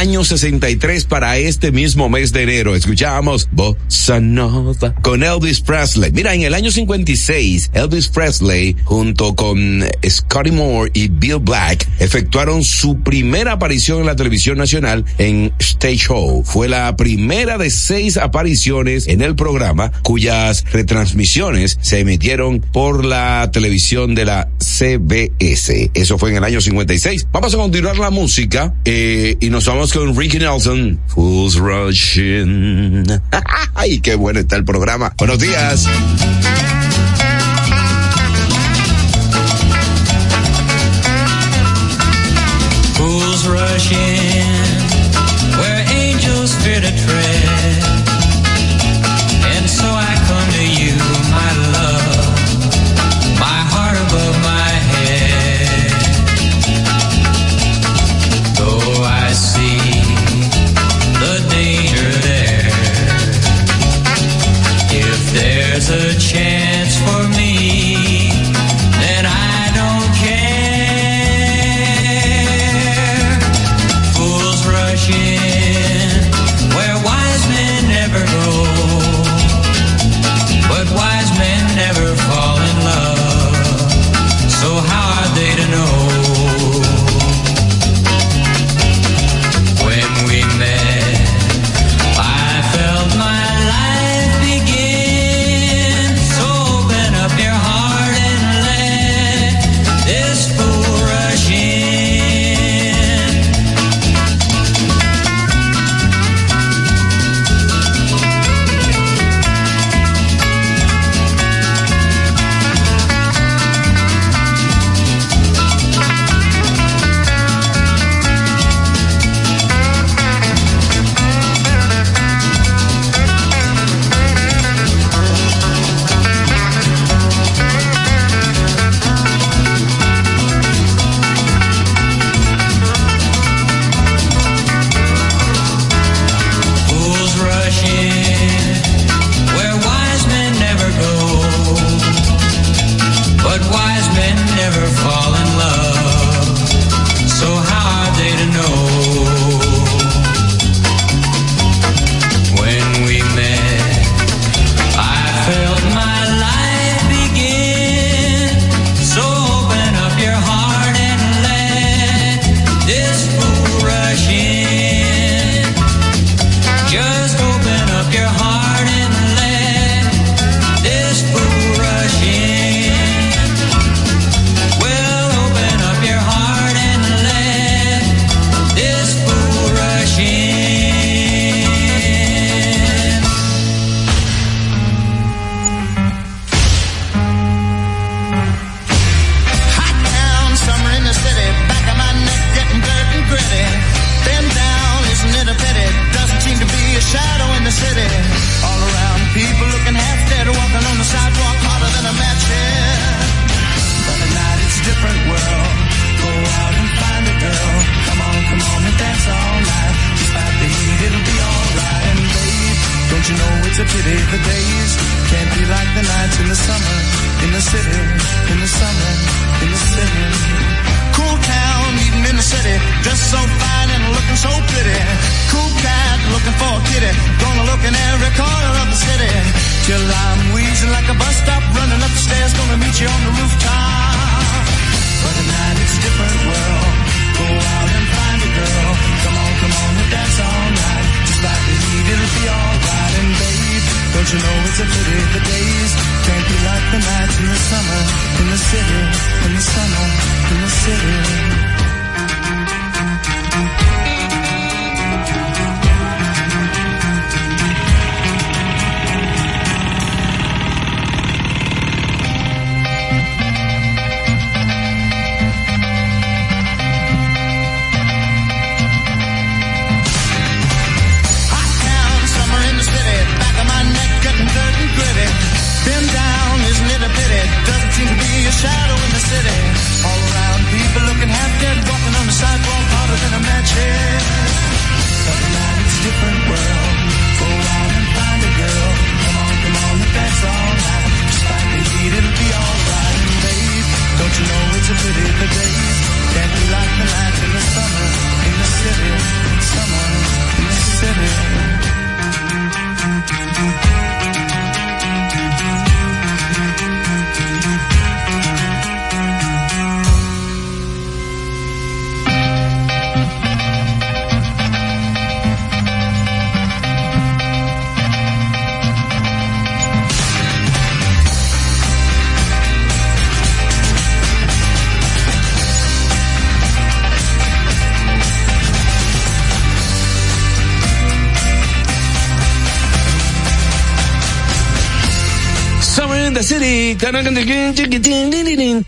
año 63 para este mismo mes de enero. Escuchábamos Bossa Nova con Elvis Presley. Mira, en el año 56, Elvis Presley junto con Scotty Moore y Bill Black efectuaron su primera aparición en la televisión nacional en Stage Show. Fue la primera de seis apariciones en el programa cuyas retransmisiones se emitieron por la televisión de la CBS. Eso fue en el año 56. Vamos a continuar la música eh, y nos vamos con Ricky Nelson. Who's Rushing. ¡Ay, qué bueno está el programa! Buenos días. Who's Rushing.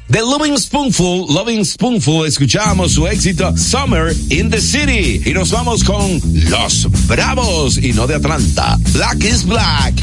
De Loving Spoonful, Loving Spoonful, escuchamos su éxito Summer in the City. Y nos vamos con Los Bravos y no de Atlanta. Black is Black.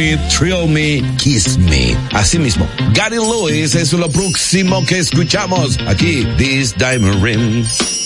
Me, Me, Kiss Me. Asimismo, Gary Lewis es lo próximo que escuchamos aquí, This Diamond Ring.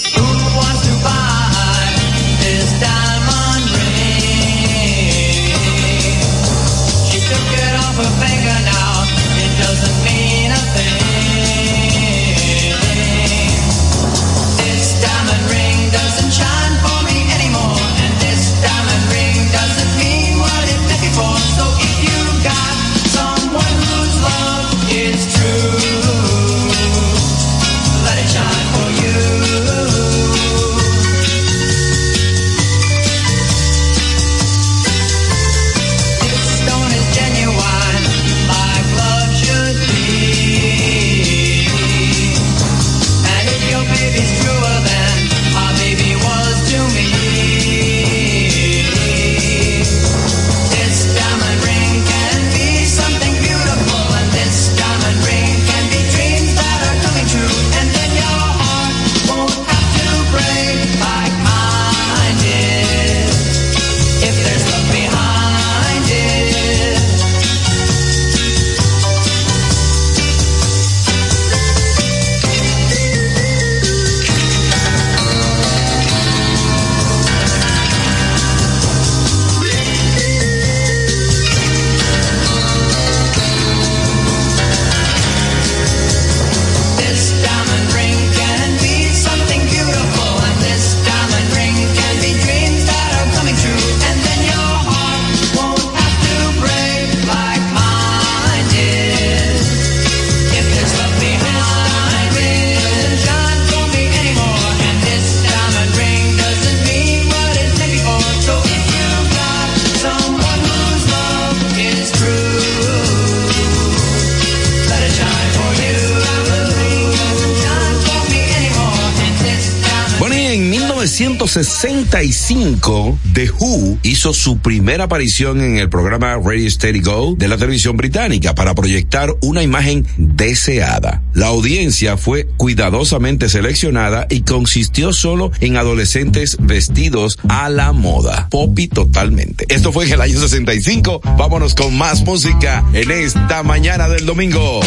65, The Who hizo su primera aparición en el programa Ready Steady Go de la televisión británica para proyectar una imagen deseada. La audiencia fue cuidadosamente seleccionada y consistió solo en adolescentes vestidos a la moda, poppy totalmente. Esto fue en el año 65. Vámonos con más música en esta mañana del domingo.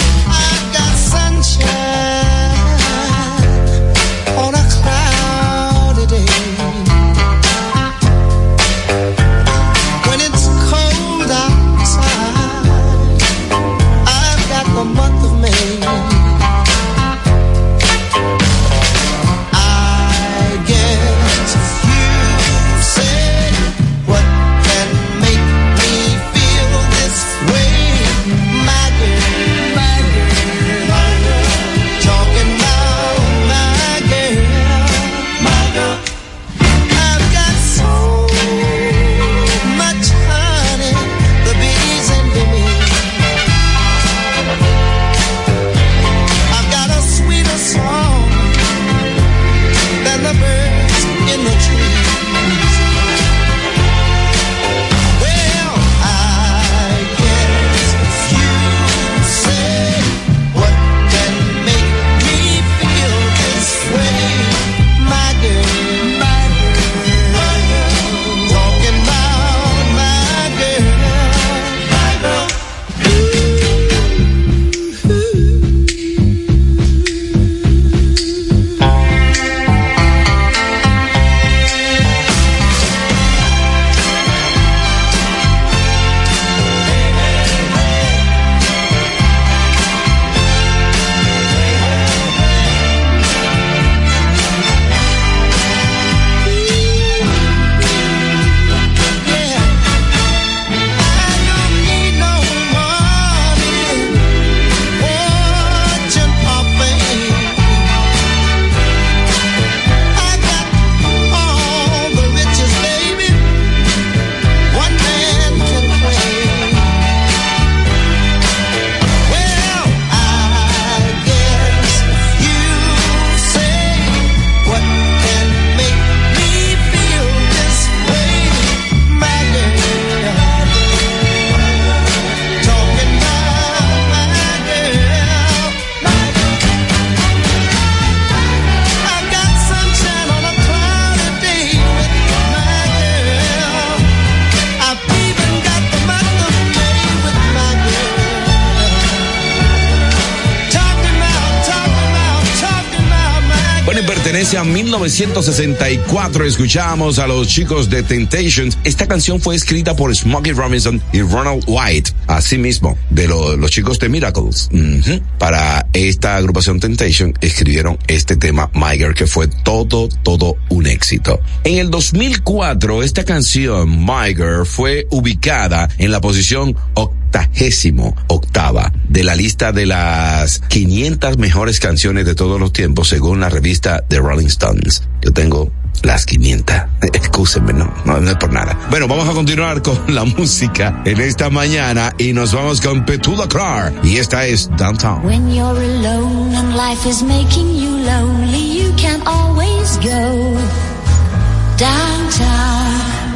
Pertenece a 1964. Escuchamos a los chicos de Temptations. Esta canción fue escrita por Smokey Robinson y Ronald White, asimismo, de lo- los chicos de Miracles. Para esta agrupación Temptation escribieron este tema, My que fue todo, todo un éxito. En el 2004, esta canción, My fue ubicada en la posición octagésimo de la lista de las 500 mejores canciones de todos los tiempos según la revista The Rolling Stones. Yo tengo las 500. Excúsenme, no, no, no es por nada. Bueno, vamos a continuar con la música en esta mañana y nos vamos con Petula Clark y esta es Downtown. When you're alone and life is making you lonely, you can always go downtown.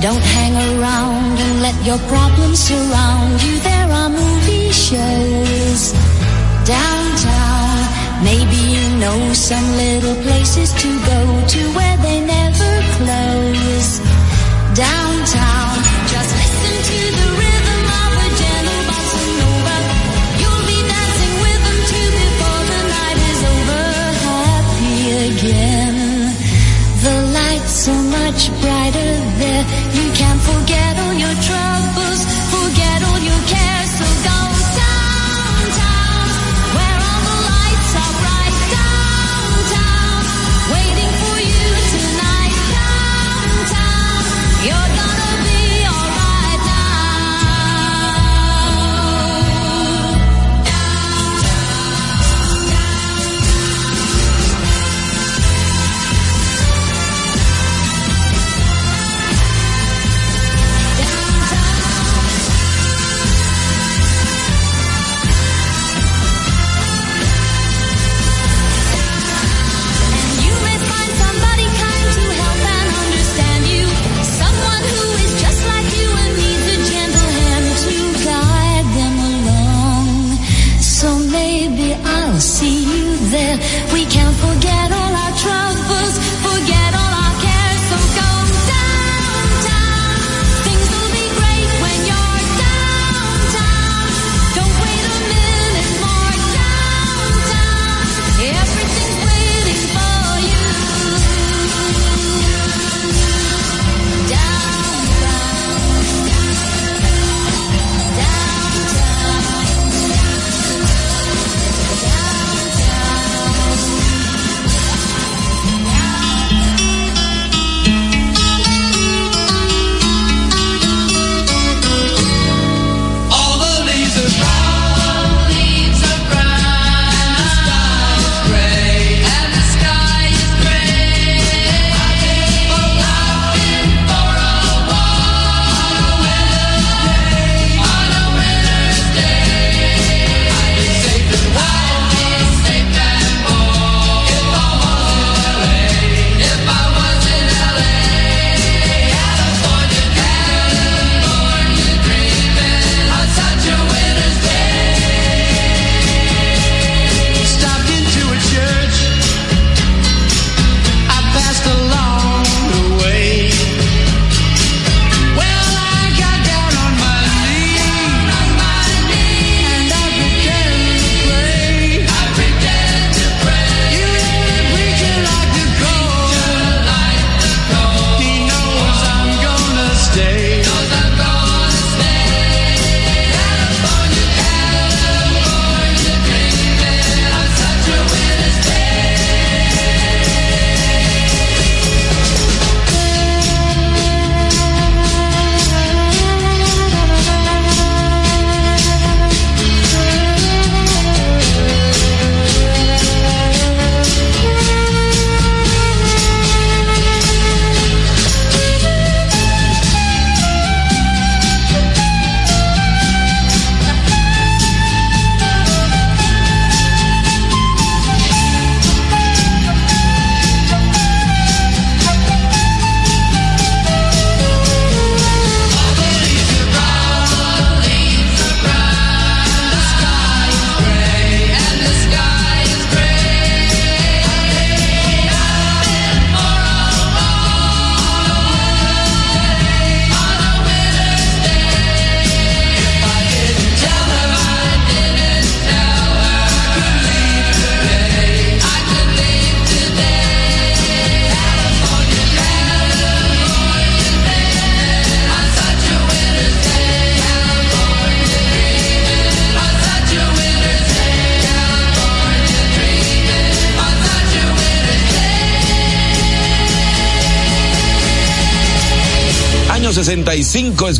Don't hang around and let your problems surround you. There are movie shows downtown. Maybe you know some little places to go to where they never close. Downtown, just listen to the much brighter there. You can't forget all your troubles, forget all your cares. So go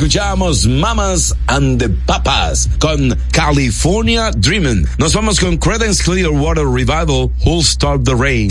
escuchamos Mamas and the Papas con California Dreamin'. Nos vamos con Credence Clearwater Revival, Who'll Start the Rain.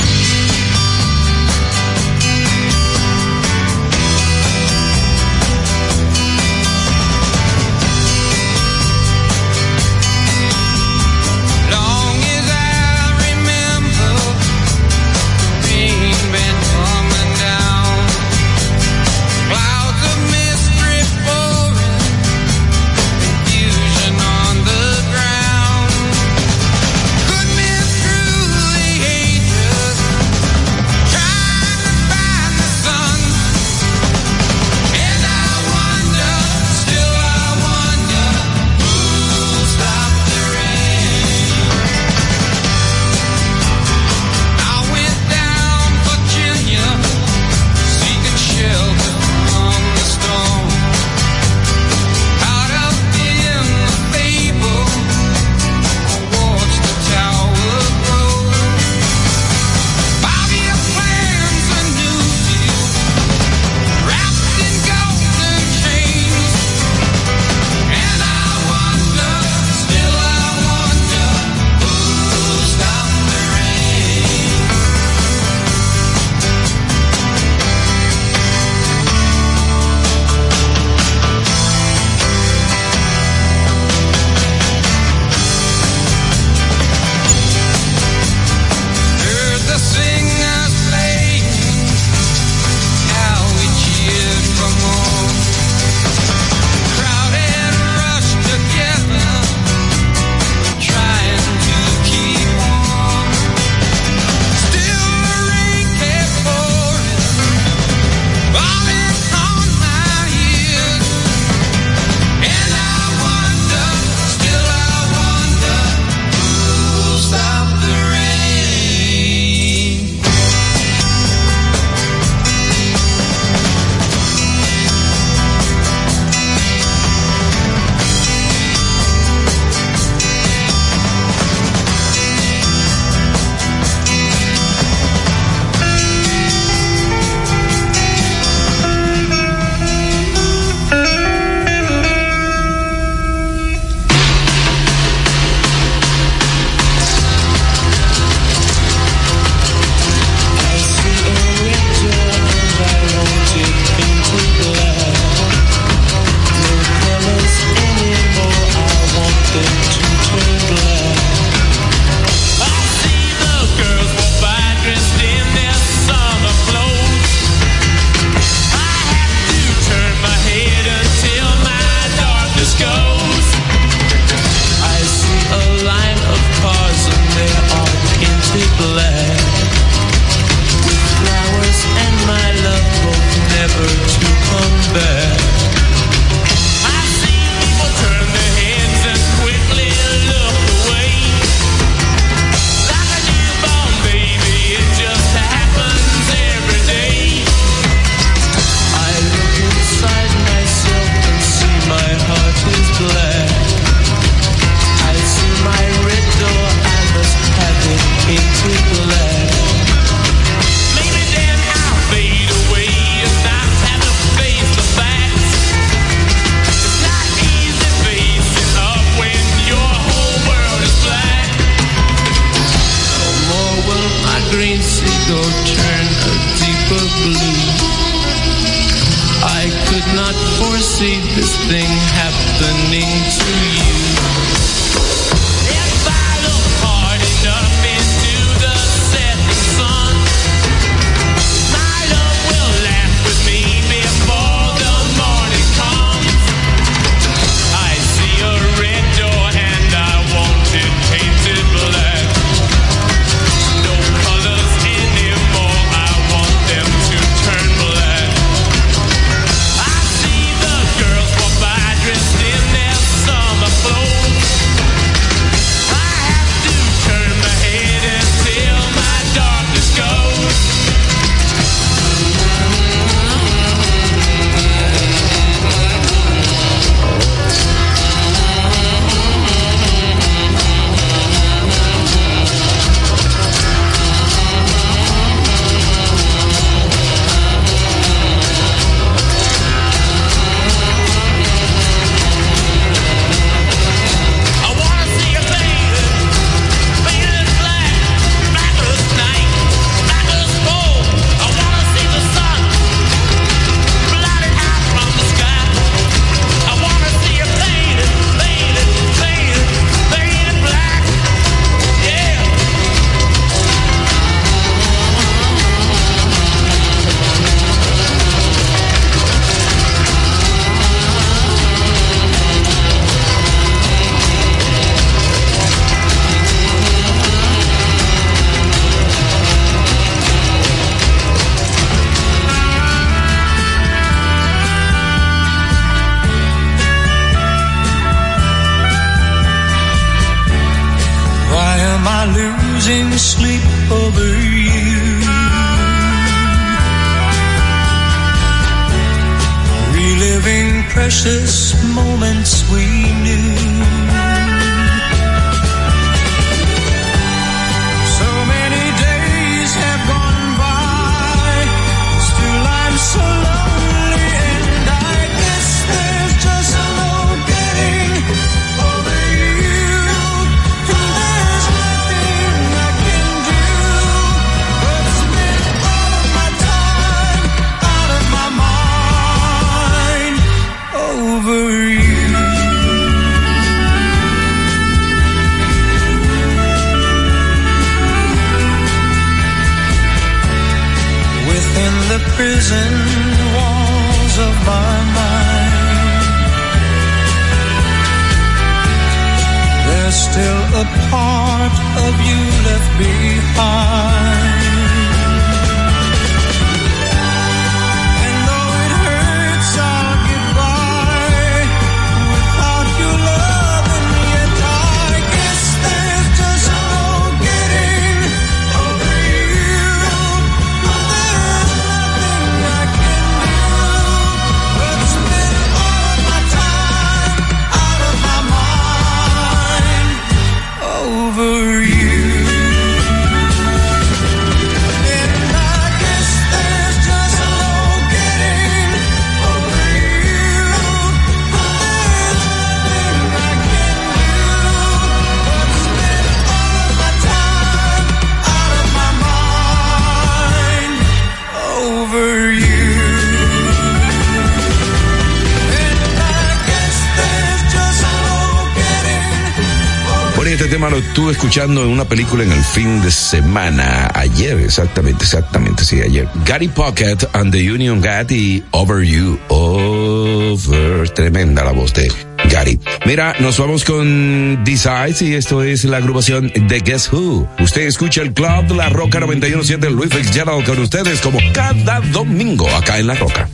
escuchando en una película en el fin de semana, ayer, exactamente, exactamente, sí, ayer. Gary Pocket and the Union Gatti, Over You, Over. Tremenda la voz de Gary. Mira, nos vamos con Decides y esto es la agrupación de Guess Who. Usted escucha el Club de la Roca 917 Luis Fitzgerald con ustedes como cada domingo acá en La Roca.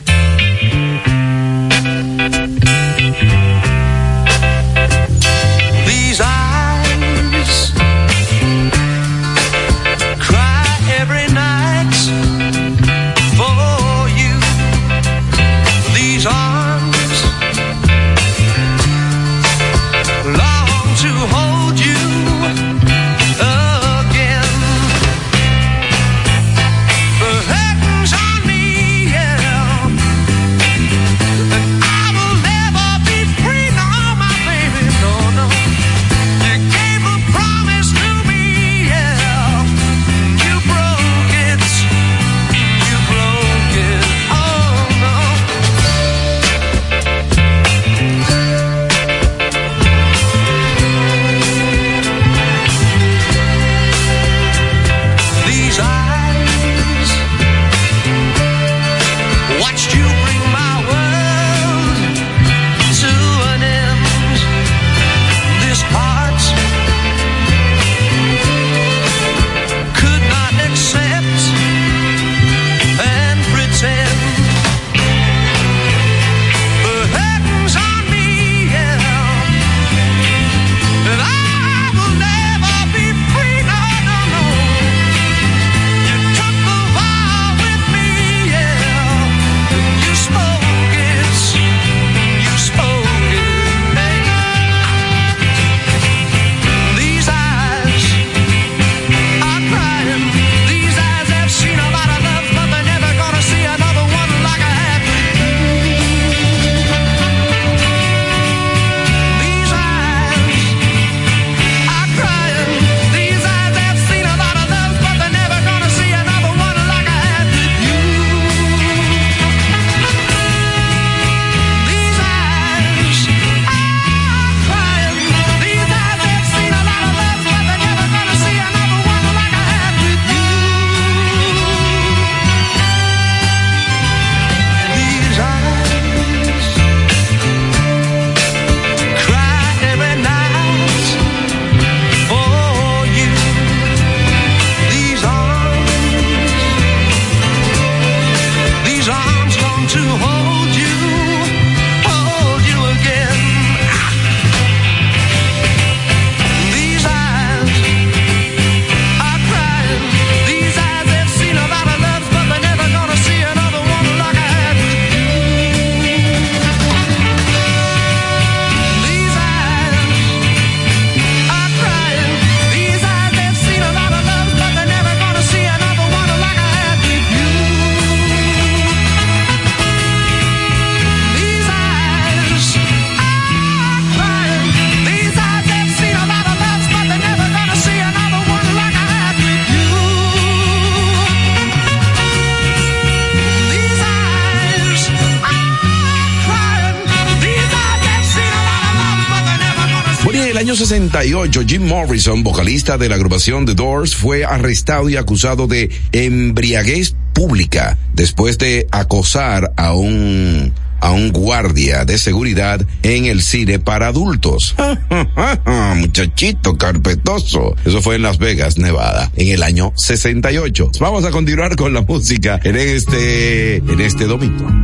Morrison, vocalista de la agrupación The Doors, fue arrestado y acusado de embriaguez pública después de acosar a un a un guardia de seguridad en el cine para adultos. Muchachito carpetoso. Eso fue en Las Vegas, Nevada, en el año 68. Vamos a continuar con la música en este en este domingo.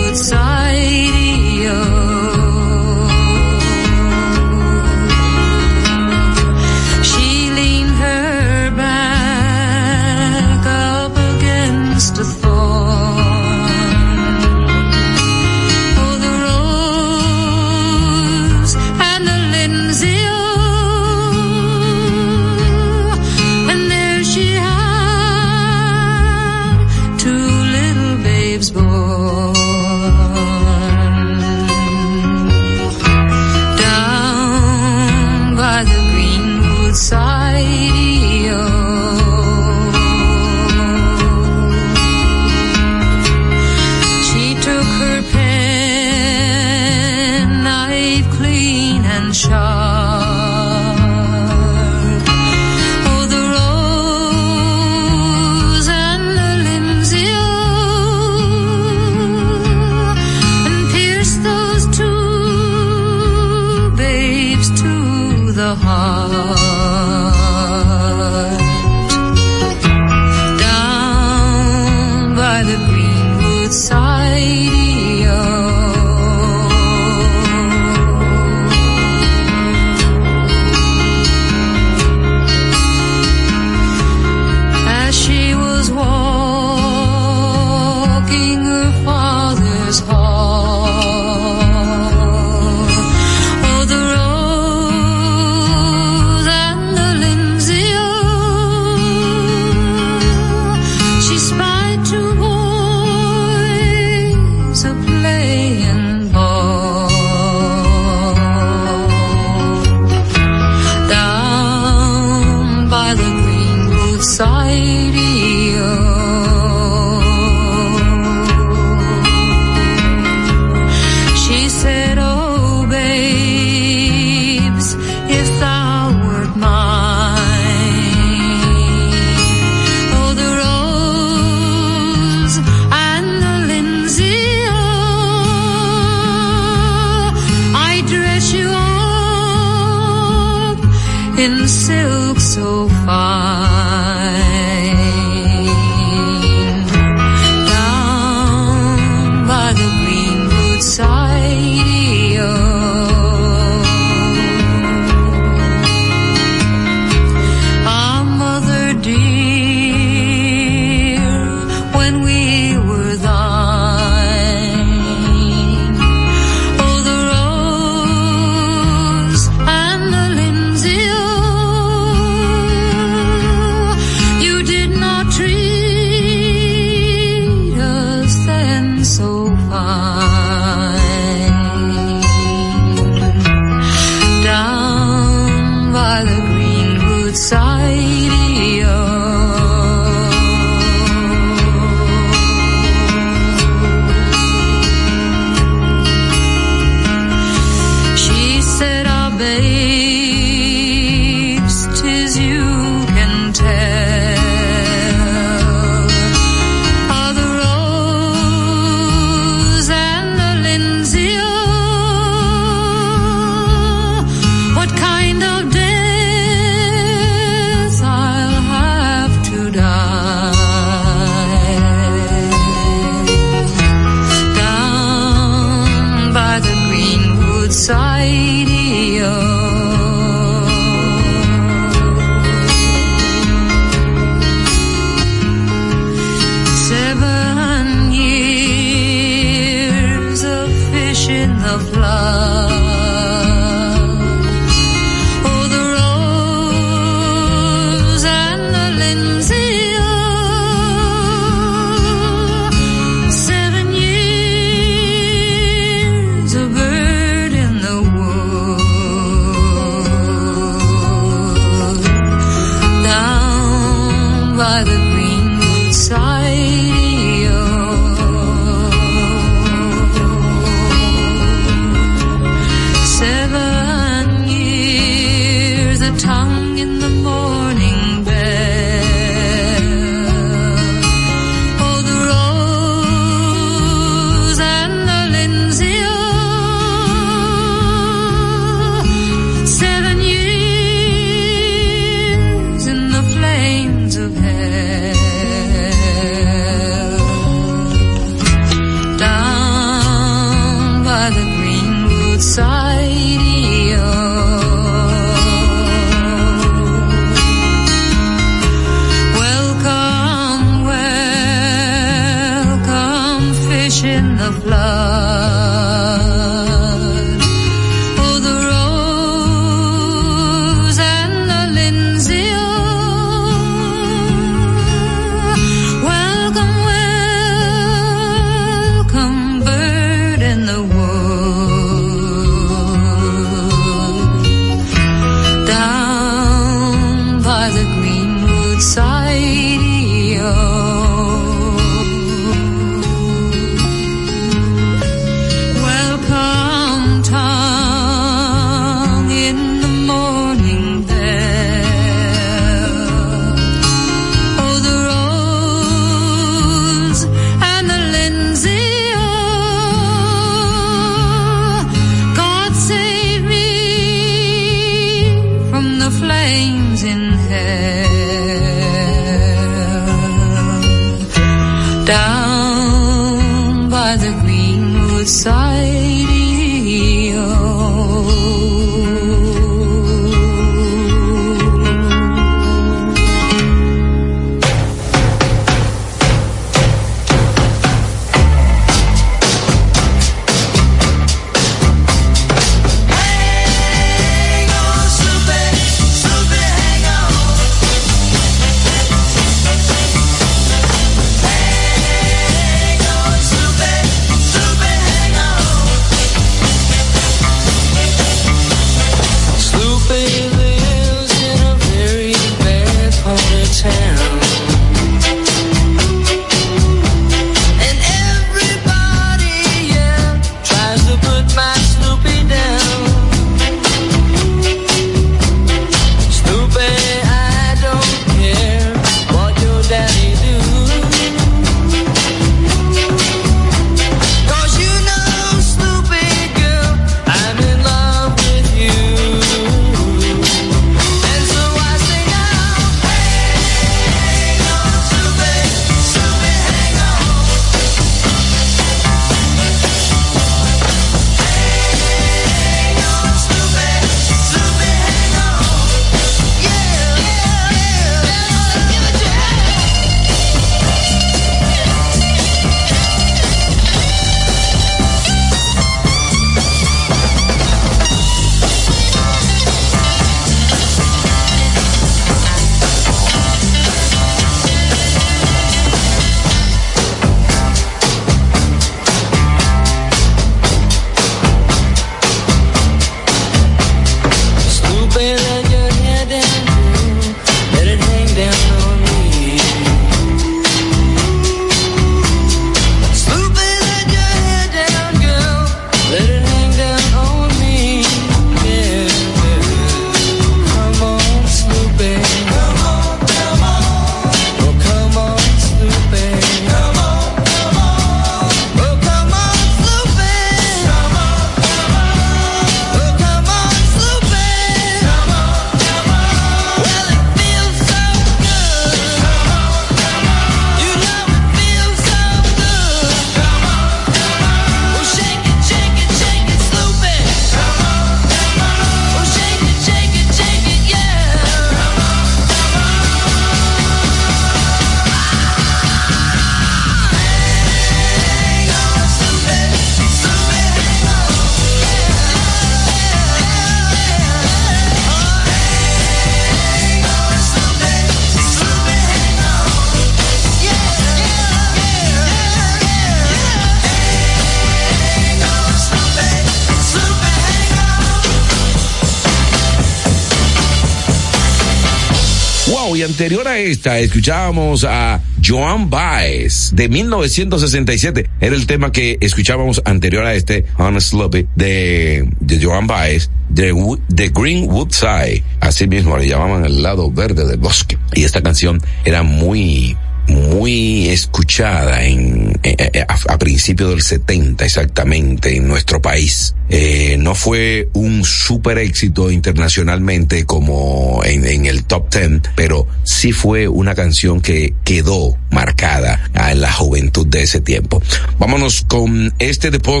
Anterior a esta, escuchábamos a Joan Baez de 1967. Era el tema que escuchábamos anterior a este, On Sloppy, de, de Joan Baez, de, de Greenwood Side. Así mismo le llamaban el lado verde del bosque. Y esta canción era muy muy escuchada en, eh, eh, a, a principios del 70 exactamente en nuestro país eh, no fue un super éxito internacionalmente como en, en, el top 10, pero sí fue una canción que quedó marcada en la juventud de ese tiempo. Vámonos con este de Paul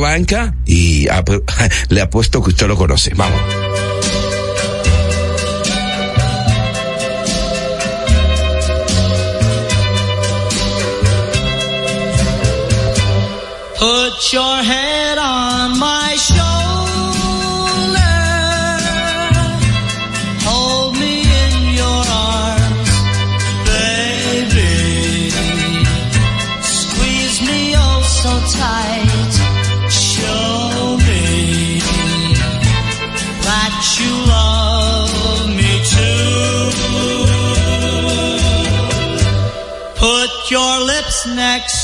y a, le apuesto que usted lo conoce. Vamos. next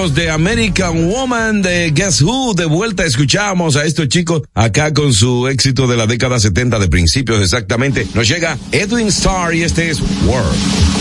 chicos de American Woman de Guess Who. De vuelta escuchamos a estos chicos acá con su éxito de la década 70 de principios exactamente. Nos llega Edwin Starr y este es World.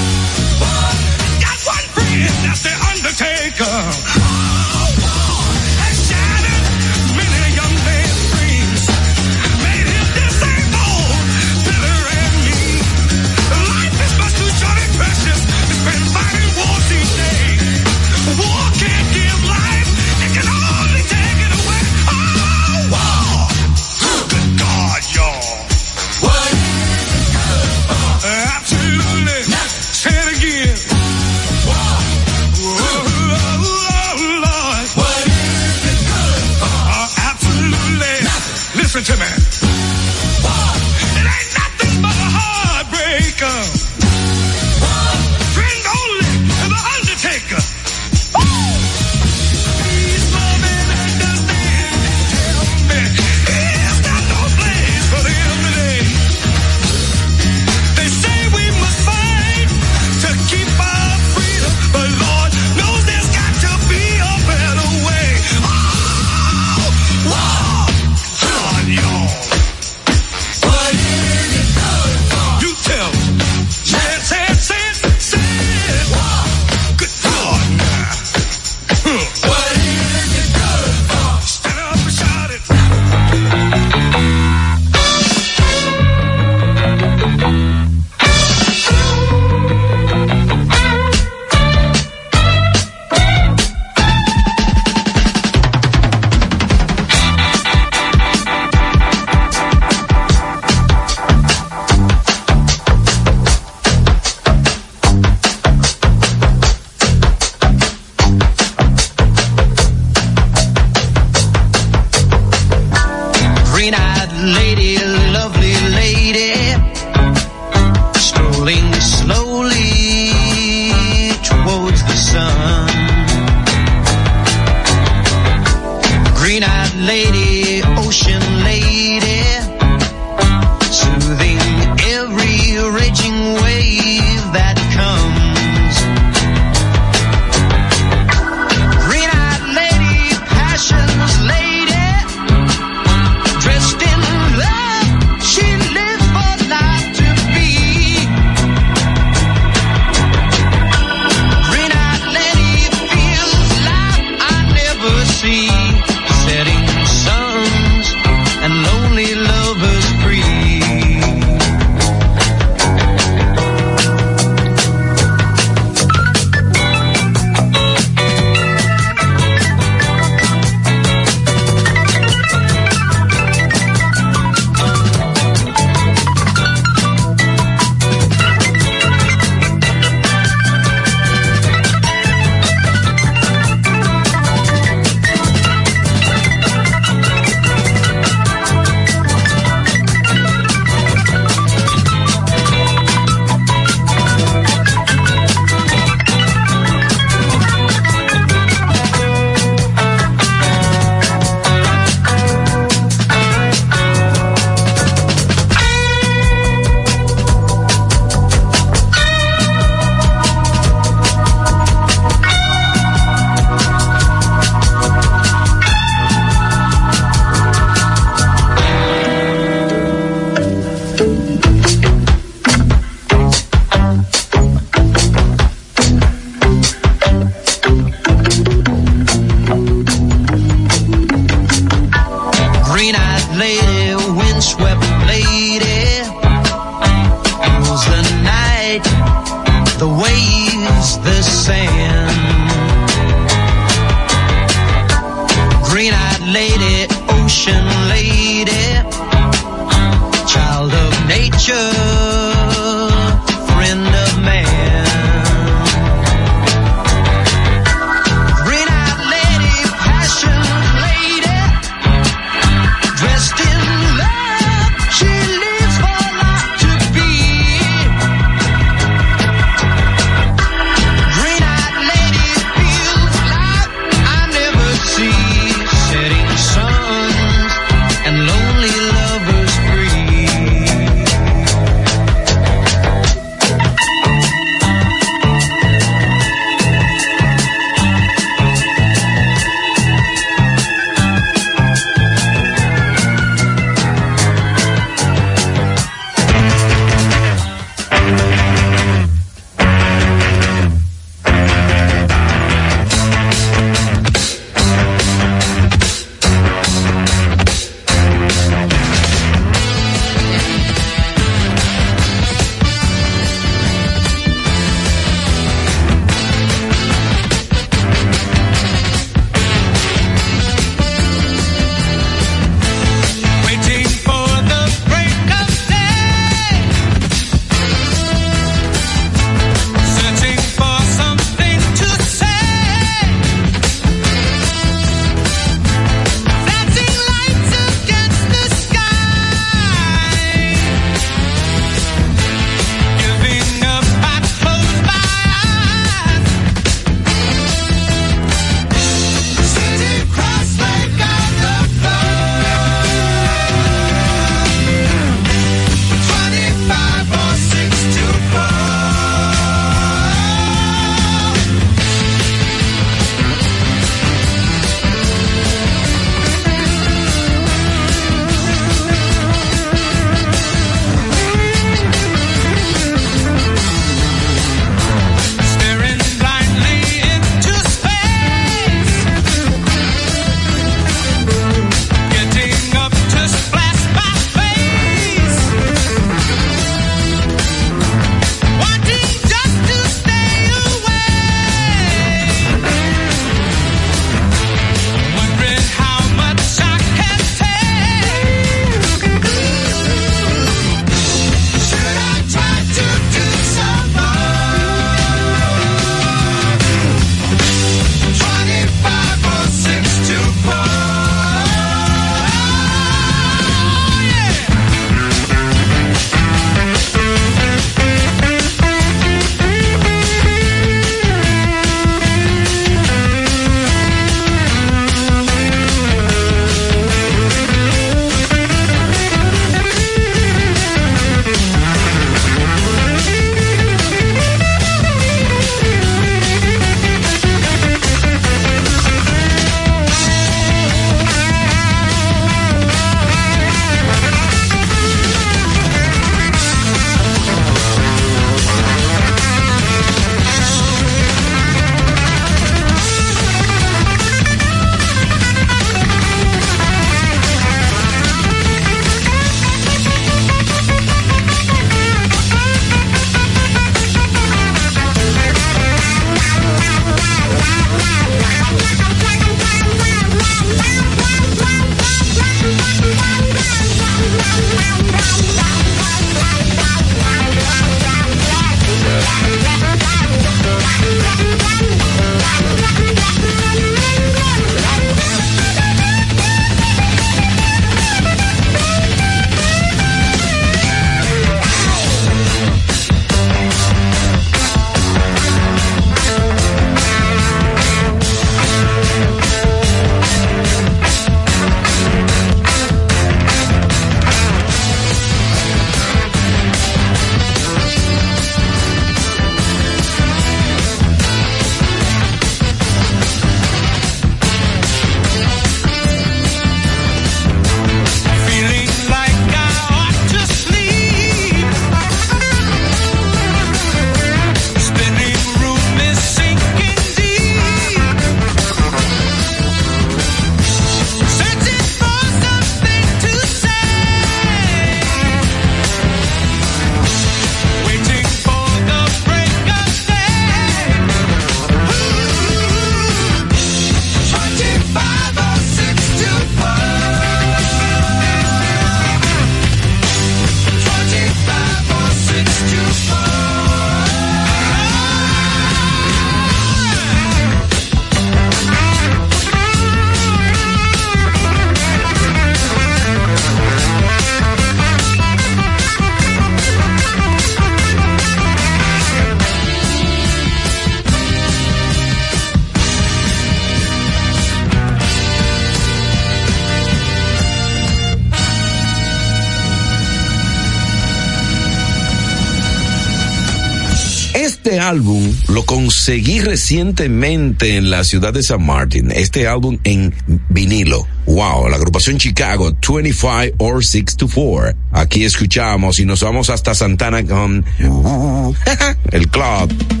Conseguí recientemente en la ciudad de San Martín. Este álbum en vinilo. Wow, la agrupación Chicago 25 or 6 to 4. Aquí escuchamos y nos vamos hasta Santana con el club.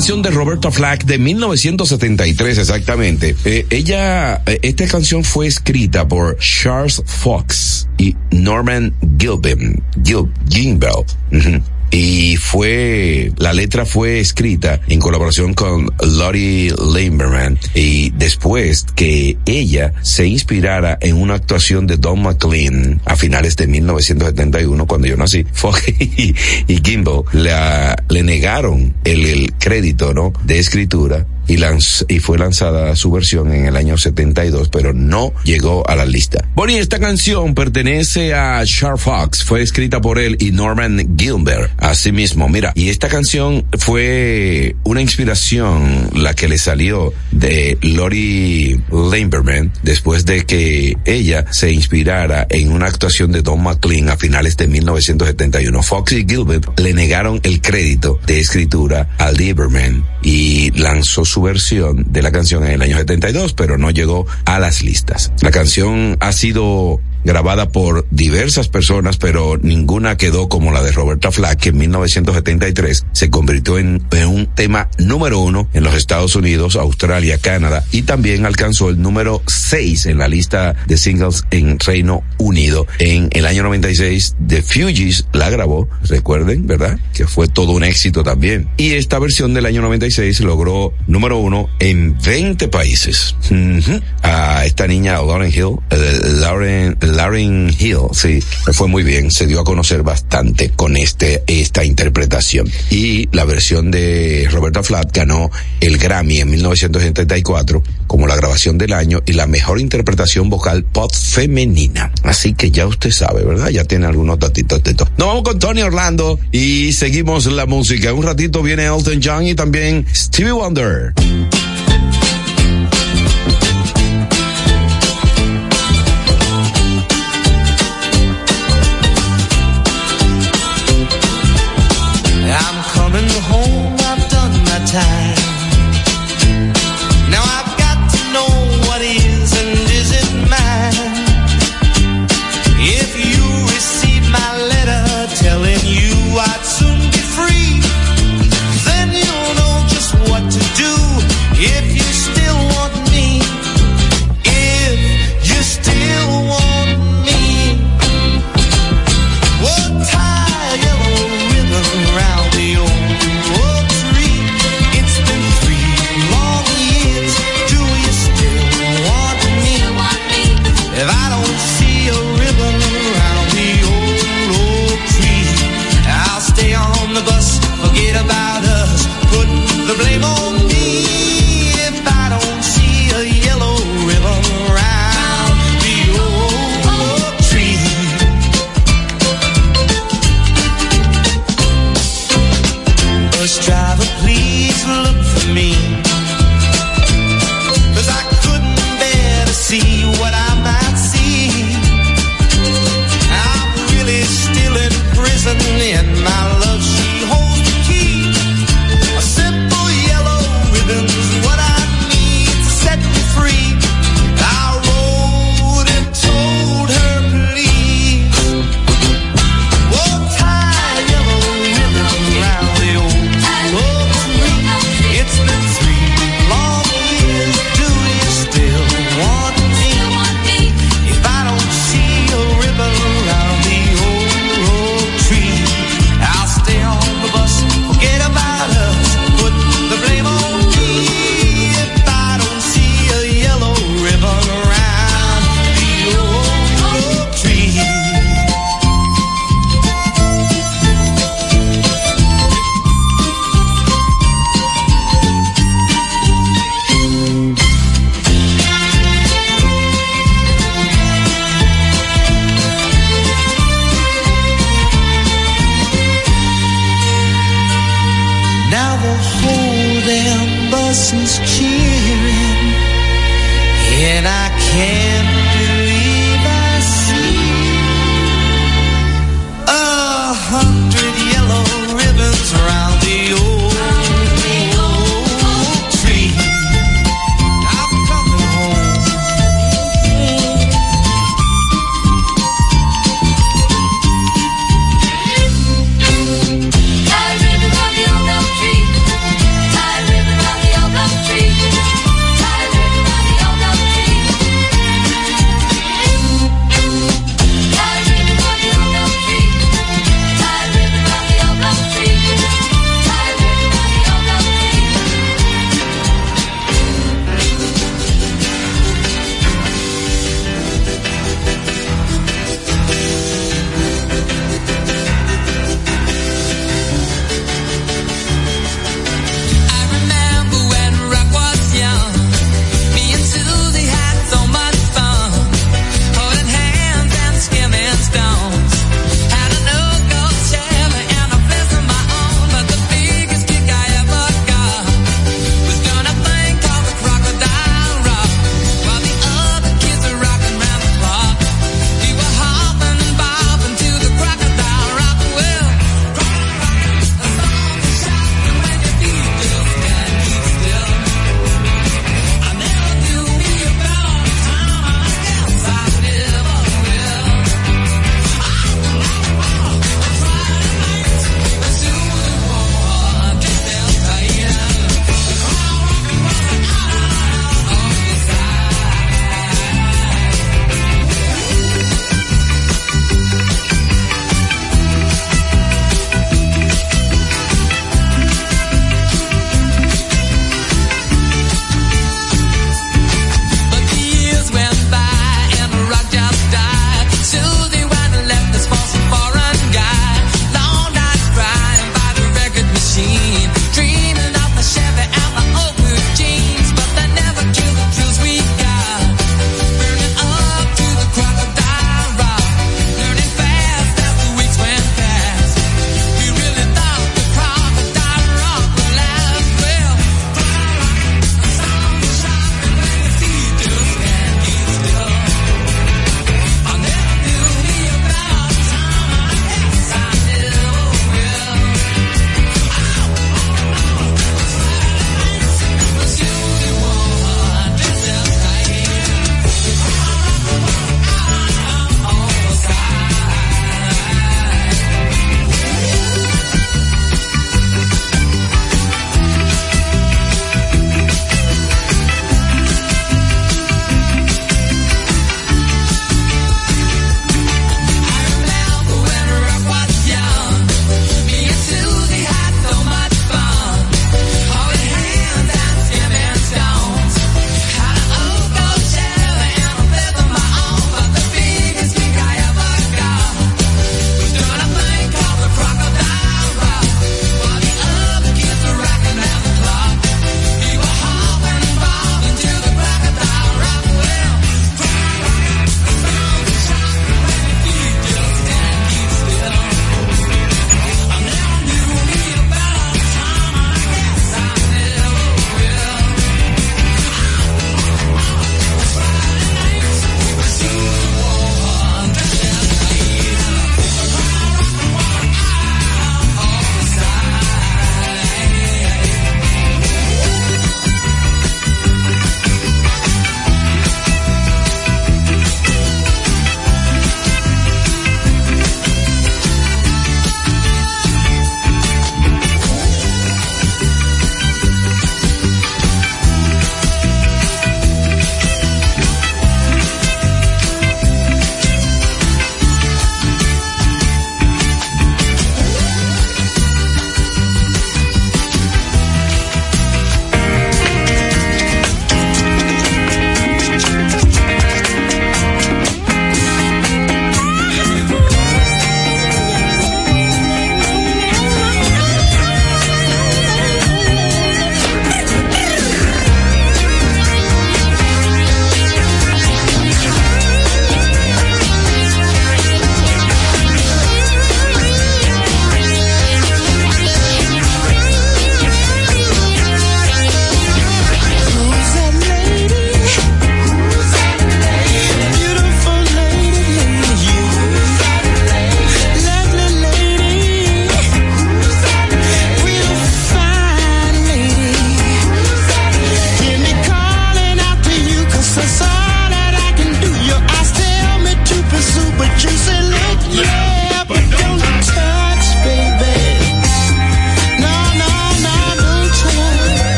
Canción de Roberta Flack de 1973 exactamente. Eh, ella, eh, esta canción fue escrita por Charles Fox y Norman Gilbin, Gil, Gimbel. Ujú. Y fue, la letra fue escrita en colaboración con Lottie Limberman y después que ella se inspirara en una actuación de Don McLean a finales de 1971 cuando yo nací, Fox y, y Gimbel la- le negaron el, el crédito, ¿no? De escritura y, lanz- y fue lanzada su versión en el año 72, pero no llegó a la lista. Y esta canción pertenece a Char Fox, fue escrita por él y Norman Gilbert. Asimismo, mira, y esta canción fue una inspiración la que le salió de Lori Limberman después de que ella se inspirara en una actuación de Don McLean a finales de 1971. Fox y Gilbert le negaron el crédito de escritura a Lieberman y lanzó su versión de la canción en el año 72, pero no llegó a las listas. La canción ha sido grabada por diversas personas, pero ninguna quedó como la de Roberta Flack, que en 1973 se convirtió en, en un tema número uno en los Estados Unidos, Australia, Canadá, y también alcanzó el número 6 en la lista de singles en Reino Unido. En el año 96, The Fugees la grabó, recuerden, ¿verdad? Que fue todo un éxito también. Y esta versión del año 96 logró número uno en 20 países. Ujú. A esta niña, Lauren Hill, eh, Lauren, Lauren Hill, sí, fue muy bien, se dio a conocer bastante con este, esta interpretación. Y la versión de Roberta Flack ganó el Grammy en 1974 como la grabación del año y la mejor interpretación vocal pop femenina. Así que ya usted sabe, ¿verdad? Ya tiene algunos datitos de esto. Nos vamos con Tony Orlando y seguimos la música. Un ratito viene Elton John y también Stevie Wonder.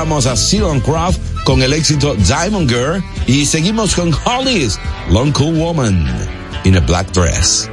escuchamos a Siron Croft con el éxito Diamond Girl y seguimos con Hollies, Long Cool Woman in a Black Dress.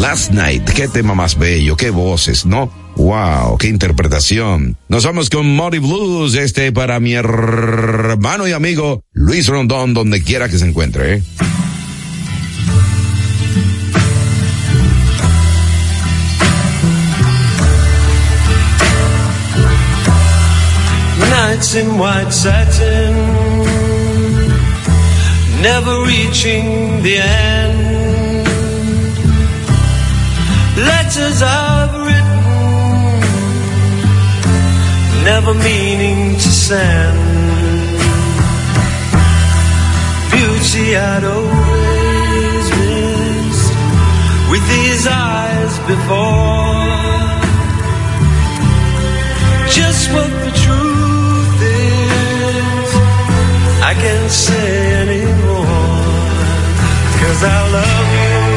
Last Night. Qué tema más bello, qué voces, ¿no? Wow, qué interpretación. Nos vamos con Muddy Blues, este para mi hermano y amigo Luis Rondón, donde quiera que se encuentre. ¿eh? Nights in white satin, never reaching the end. Letters I've written, never meaning to send. Beauty I'd always missed with these eyes before. Just what the truth is, I can't say anymore. Cause I love you.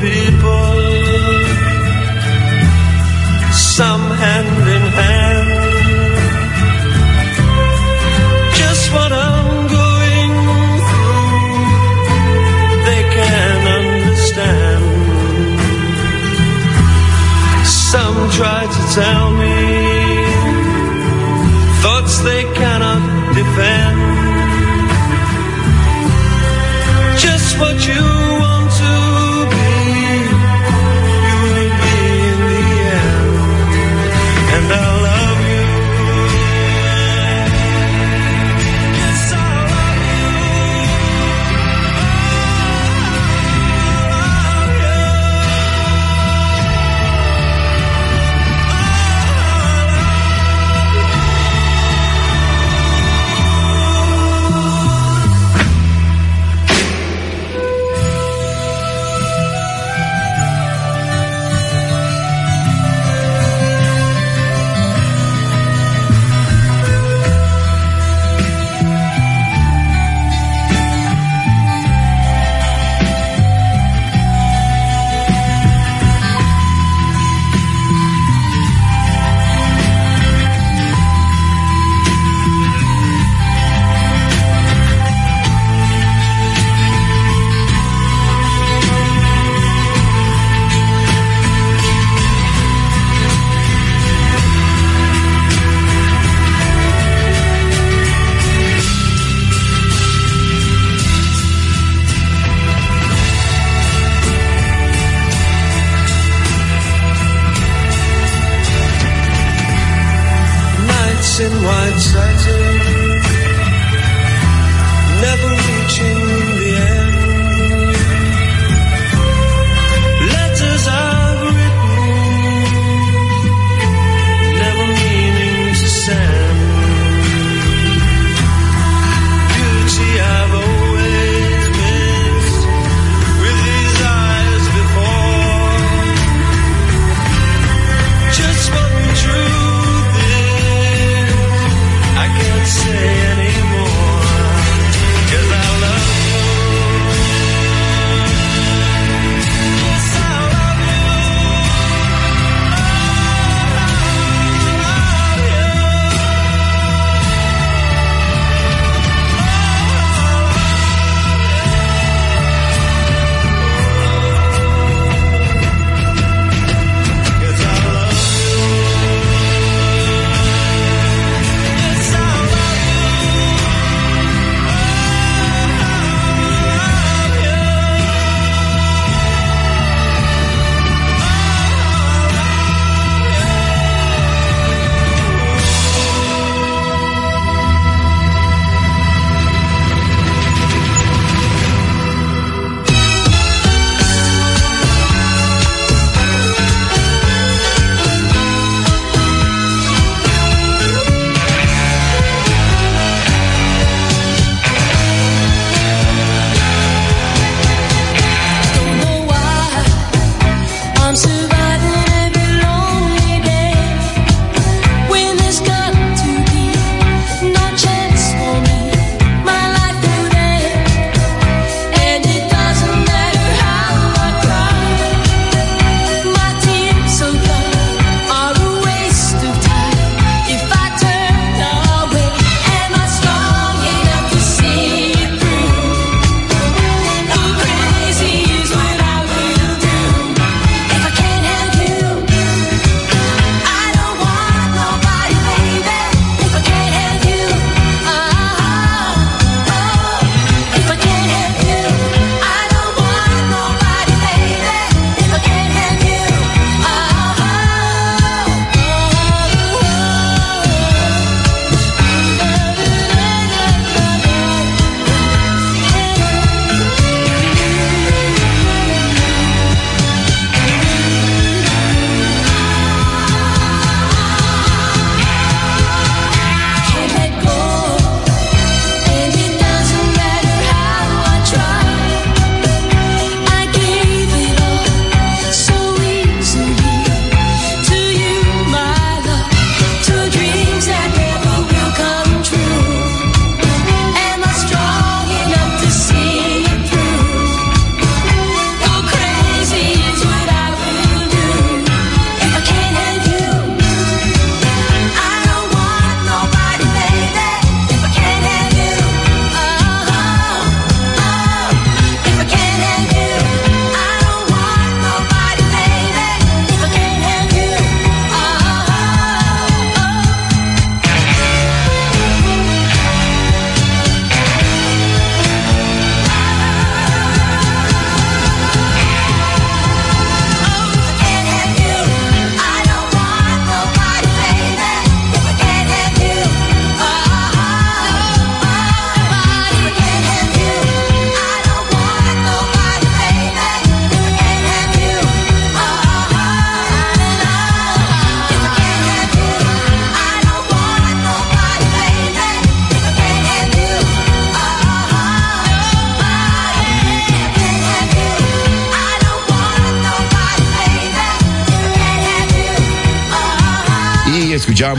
People some hand in hand. Just what I'm going through, they can understand. Some try to tell me thoughts they cannot defend. Just what you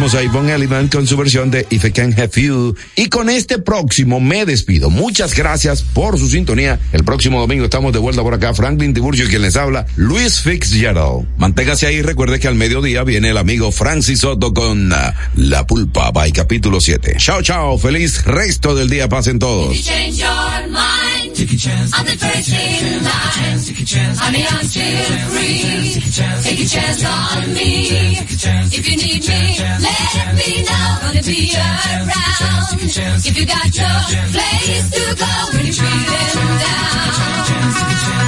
Escuchábamos a Yvonne Elliman con su versión de If I Can Have You. Y con este próximo me despido. Muchas gracias por su sintonía. El próximo domingo estamos de vuelta por acá. Franklin Tiburcio, quien les habla, Luis Fitzgerald. Manténgase ahí recuerde que al mediodía viene el amigo Francis Soto con ah, La Pulpa by capítulo 7. Chao, chao. Feliz resto del día. Pasen todos. Change your mind. Take a chance. I'm the first in line. Take a chance. Honey, I'm still free. Take a chance on me. If you need me, let me know. Gonna be around. If you got no place to go when you're feeling down.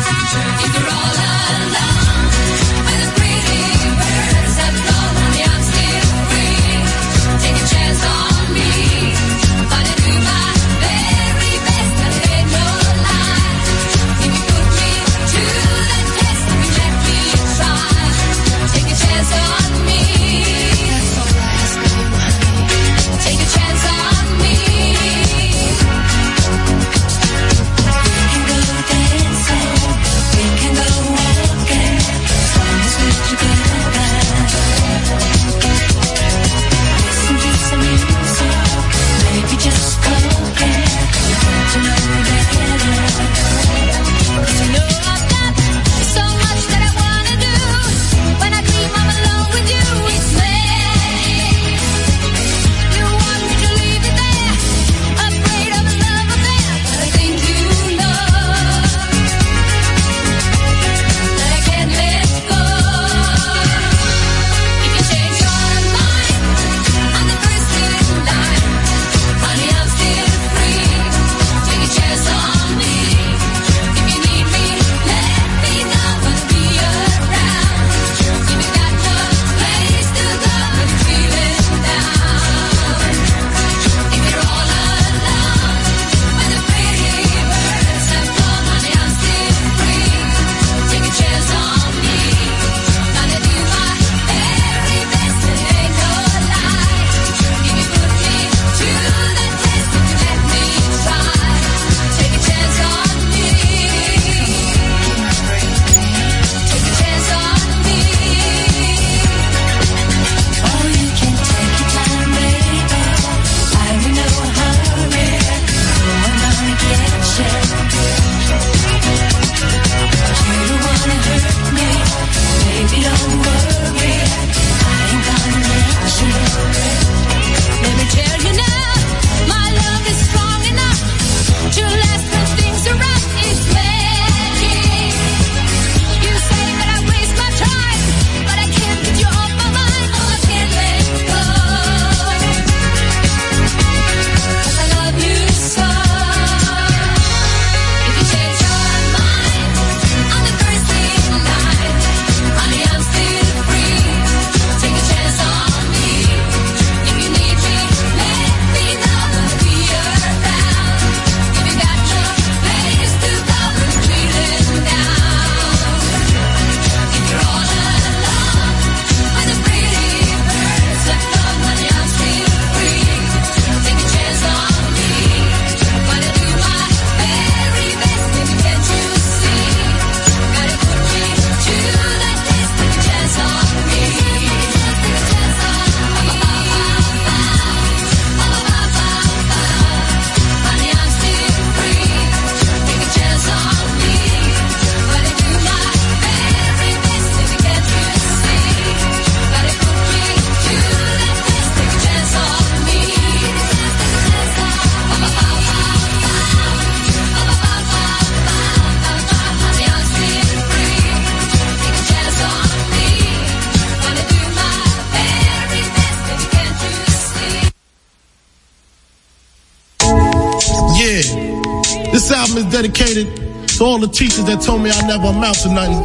Dedicated to all the teachers that told me I never amount to nothing.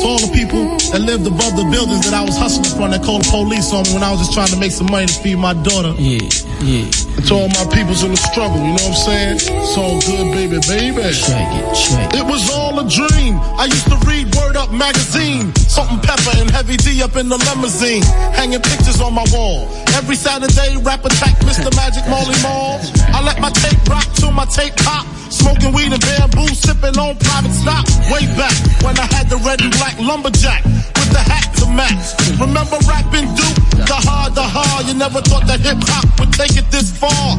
To all the people that lived above the buildings that I was hustling from that called the police on me when I was just trying to make some money to feed my daughter. Yeah, yeah. And to all my peoples in the struggle, you know what I'm saying? It's all good, baby, baby. Check it, check it. It was all a dream. I used to read Word Up magazine. Salt and pepper and heavy D up in the limousine. Hanging pictures on my wall. Every Saturday, rap attack Mr. Magic Molly Mall. I let my tape rock till my tape pop. Smoking weed and bamboo, sipping on private stock. Way back when I had the red and black lumberjack the hat to match. Remember rapping Duke? The hard, the hard. you never thought that hip hop would take it this far.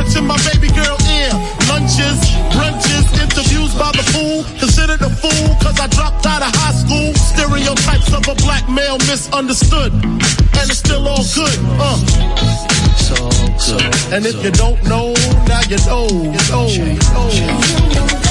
carrots in my baby girl ear. Lunches, brunches, interviews by the pool. Considered a fool cause I dropped out of high school. Stereotypes of a black male misunderstood. And it's still all good. Uh. And if you don't know, now you know. You know. You know.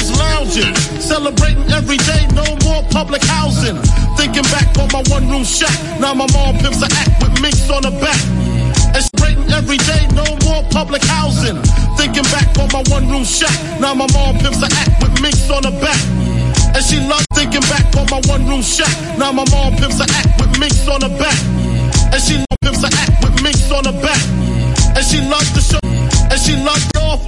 is lounging. Celebrating every day, no more public housing. Thinking back on my one room shack. Now my mom pimps a act with minks on her back. And celebrating every day, no more public housing. Thinking back on my one room shack. Now my mom pimps a act with minks on her back. And she loves thinking back on my one room shack. Now my mom pimps a act with minks on her back. And she pimps a act with minks on her back. And she loves the show. And she loves off